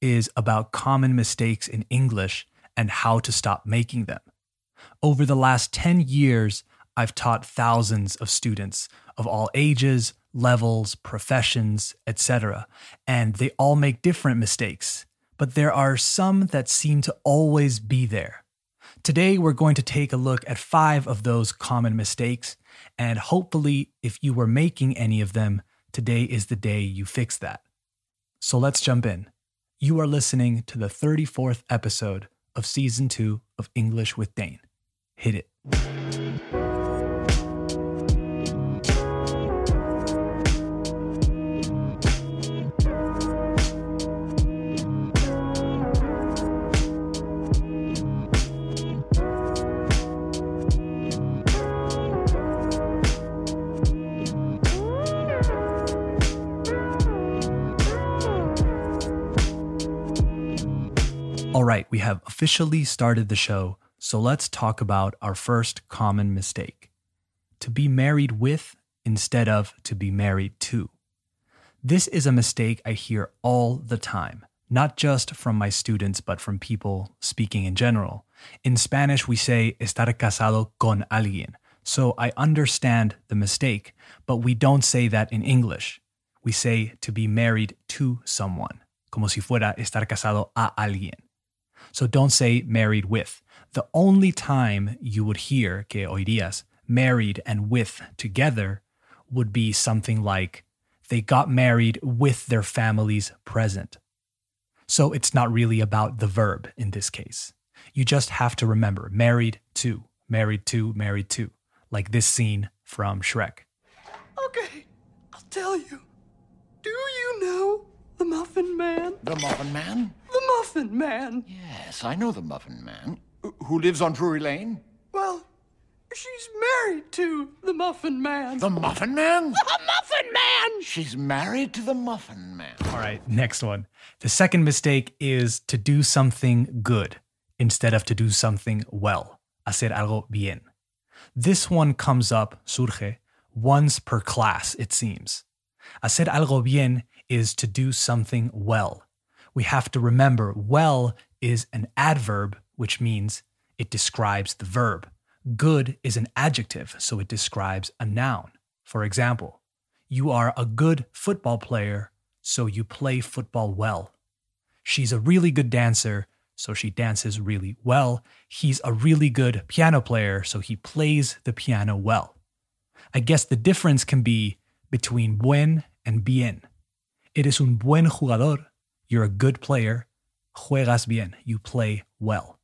is about common mistakes in English and how to stop making them. Over the last 10 years, I've taught thousands of students of all ages, levels, professions, etc., and they all make different mistakes, but there are some that seem to always be there. Today, we're going to take a look at five of those common mistakes, and hopefully, if you were making any of them, today is the day you fix that. So let's jump in. You are listening to the 34th episode of season two of English with Dane. Hit it. All right, we have officially started the show, so let's talk about our first common mistake to be married with instead of to be married to. This is a mistake I hear all the time, not just from my students, but from people speaking in general. In Spanish, we say estar casado con alguien, so I understand the mistake, but we don't say that in English. We say to be married to someone, como si fuera estar casado a alguien. So don't say married with. The only time you would hear que oirías married and with together would be something like they got married with their families present. So it's not really about the verb in this case. You just have to remember married to, married to, married to, like this scene from Shrek. Okay, I'll tell you. Do you know the Muffin Man? The Muffin Man? The Muffin Man. Yes, I know the Muffin Man. Who lives on Drury Lane? Well, she's married to the Muffin Man. The Muffin Man? The Muffin Man! She's married to the Muffin Man. All right, next one. The second mistake is to do something good instead of to do something well. Hacer algo bien. This one comes up, surge, once per class, it seems. Hacer algo bien is to do something well. We have to remember well is an adverb, which means it describes the verb. Good is an adjective, so it describes a noun. For example, you are a good football player, so you play football well. She's a really good dancer, so she dances really well. He's a really good piano player, so he plays the piano well. I guess the difference can be between buen and bien. Eres un buen jugador, you're a good player. Juegas bien, you play well.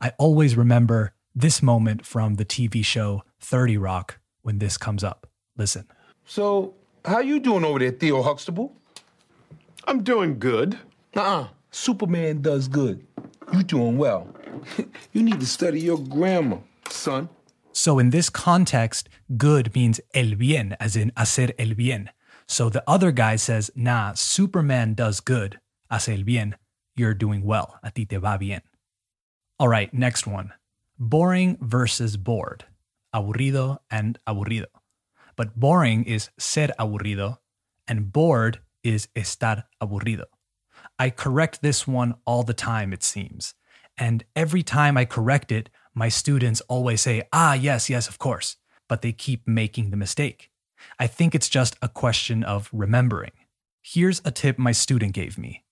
I always remember this moment from the TV show 30 Rock when this comes up. Listen. So, how you doing over there, Theo Huxtable? I'm doing good. Uh-uh. Superman does good. You doing well. you need to study your grammar, son. So in this context, good means el bien, as in hacer el bien. So the other guy says, nah, Superman does good, hace el bien. You're doing well, a ti te va bien. All right, next one. Boring versus bored. Aburrido and aburrido. But boring is ser aburrido, and bored is estar aburrido. I correct this one all the time, it seems. And every time I correct it, my students always say, ah, yes, yes, of course. But they keep making the mistake. I think it's just a question of remembering. Here's a tip my student gave me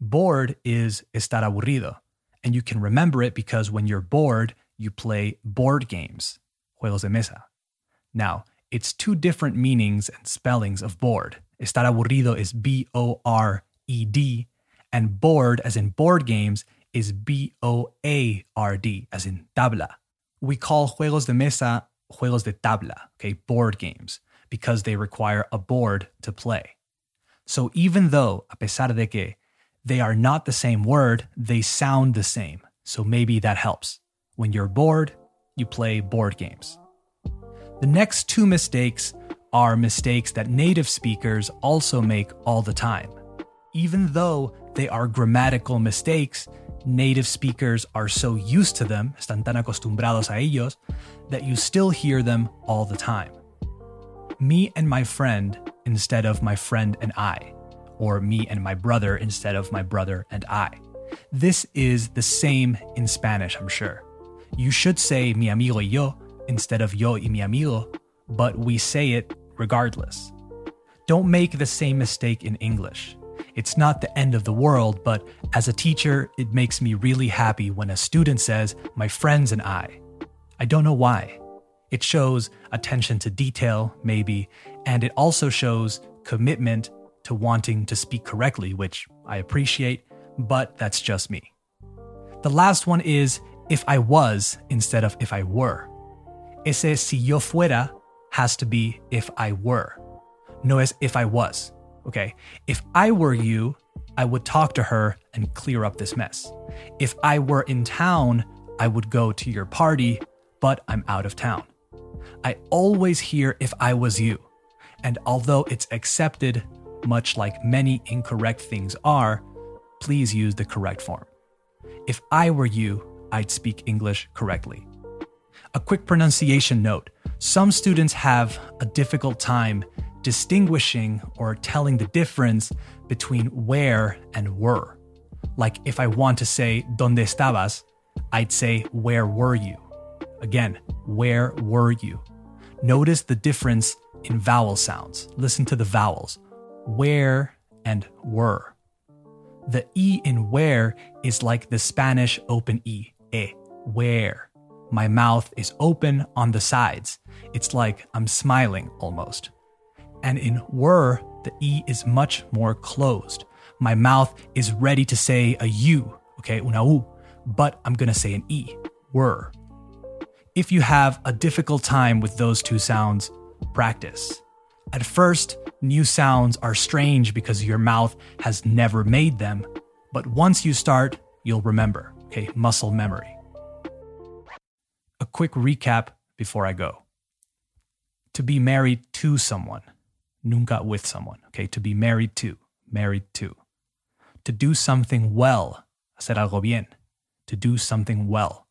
bored is estar aburrido. And you can remember it because when you're bored, you play board games, juegos de mesa. Now, it's two different meanings and spellings of bored. Estar aburrido is B O R E D, and bored, as in board games, is B O A R D, as in tabla. We call juegos de mesa juegos de tabla, okay, board games, because they require a board to play. So even though, a pesar de que, They are not the same word, they sound the same. So maybe that helps. When you're bored, you play board games. The next two mistakes are mistakes that native speakers also make all the time. Even though they are grammatical mistakes, native speakers are so used to them, están tan acostumbrados a ellos, that you still hear them all the time. Me and my friend instead of my friend and I, or me and my brother instead of my brother and I. This is the same in Spanish, I'm sure. You should say mi amigo y yo instead of yo y mi amigo, but we say it regardless. Don't make the same mistake in English. It's not the end of the world, but as a teacher, it makes me really happy when a student says, my friends and I. I don't know why. It shows attention to detail, maybe, and it also shows commitment to wanting to speak correctly, which I appreciate, but that's just me. The last one is if I was instead of if I were. Ese si yo fuera has to be if I were. No es if I was. Okay. If I were you, I would talk to her and clear up this mess. If I were in town, I would go to your party, but I'm out of town. I always hear if I was you. And although it's accepted, much like many incorrect things are, please use the correct form. If I were you, I'd speak English correctly. A quick pronunciation note some students have a difficult time distinguishing or telling the difference between where and were. Like if I want to say ¿Dónde estabas? I'd say where were you? Again, where were you? Notice the difference in vowel sounds. Listen to the vowels. Where and were. The E in where is like the Spanish open E, e, where. My mouth is open on the sides. It's like I'm smiling almost. And in were, the E is much more closed. My mouth is ready to say a U, okay, una U, but I'm gonna say an E, were. If you have a difficult time with those two sounds, practice. At first, new sounds are strange because your mouth has never made them, but once you start, you'll remember, okay, muscle memory. A quick recap before I go. To be married to someone nunca with someone, okay? To be married to, married to. To do something well, hacer algo bien. To do something well.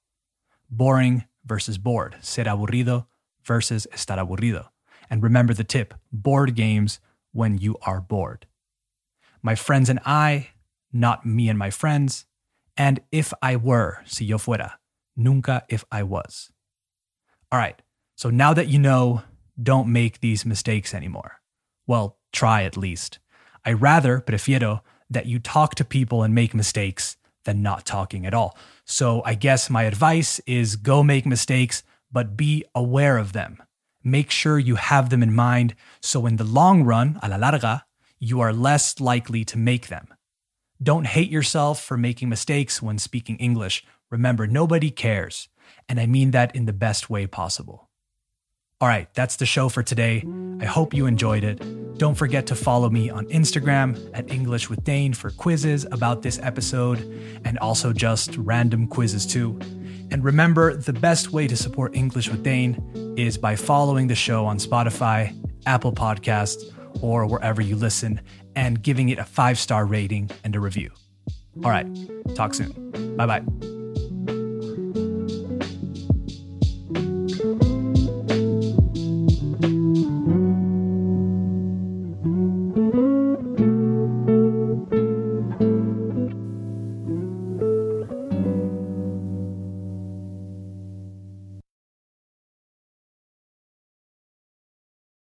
Boring versus bored, ser aburrido versus estar aburrido. And remember the tip board games when you are bored. My friends and I, not me and my friends. And if I were, si yo fuera, nunca if I was. All right, so now that you know, don't make these mistakes anymore. Well, try at least. I rather, prefiero, that you talk to people and make mistakes than not talking at all. So I guess my advice is go make mistakes, but be aware of them. Make sure you have them in mind so in the long run, a la larga, you are less likely to make them. Don't hate yourself for making mistakes when speaking English. Remember, nobody cares. And I mean that in the best way possible. All right, that's the show for today. I hope you enjoyed it. Don't forget to follow me on Instagram at English with Dane for quizzes about this episode and also just random quizzes too. And remember, the best way to support English with Dane is by following the show on Spotify, Apple Podcasts, or wherever you listen and giving it a five star rating and a review. All right, talk soon. Bye bye.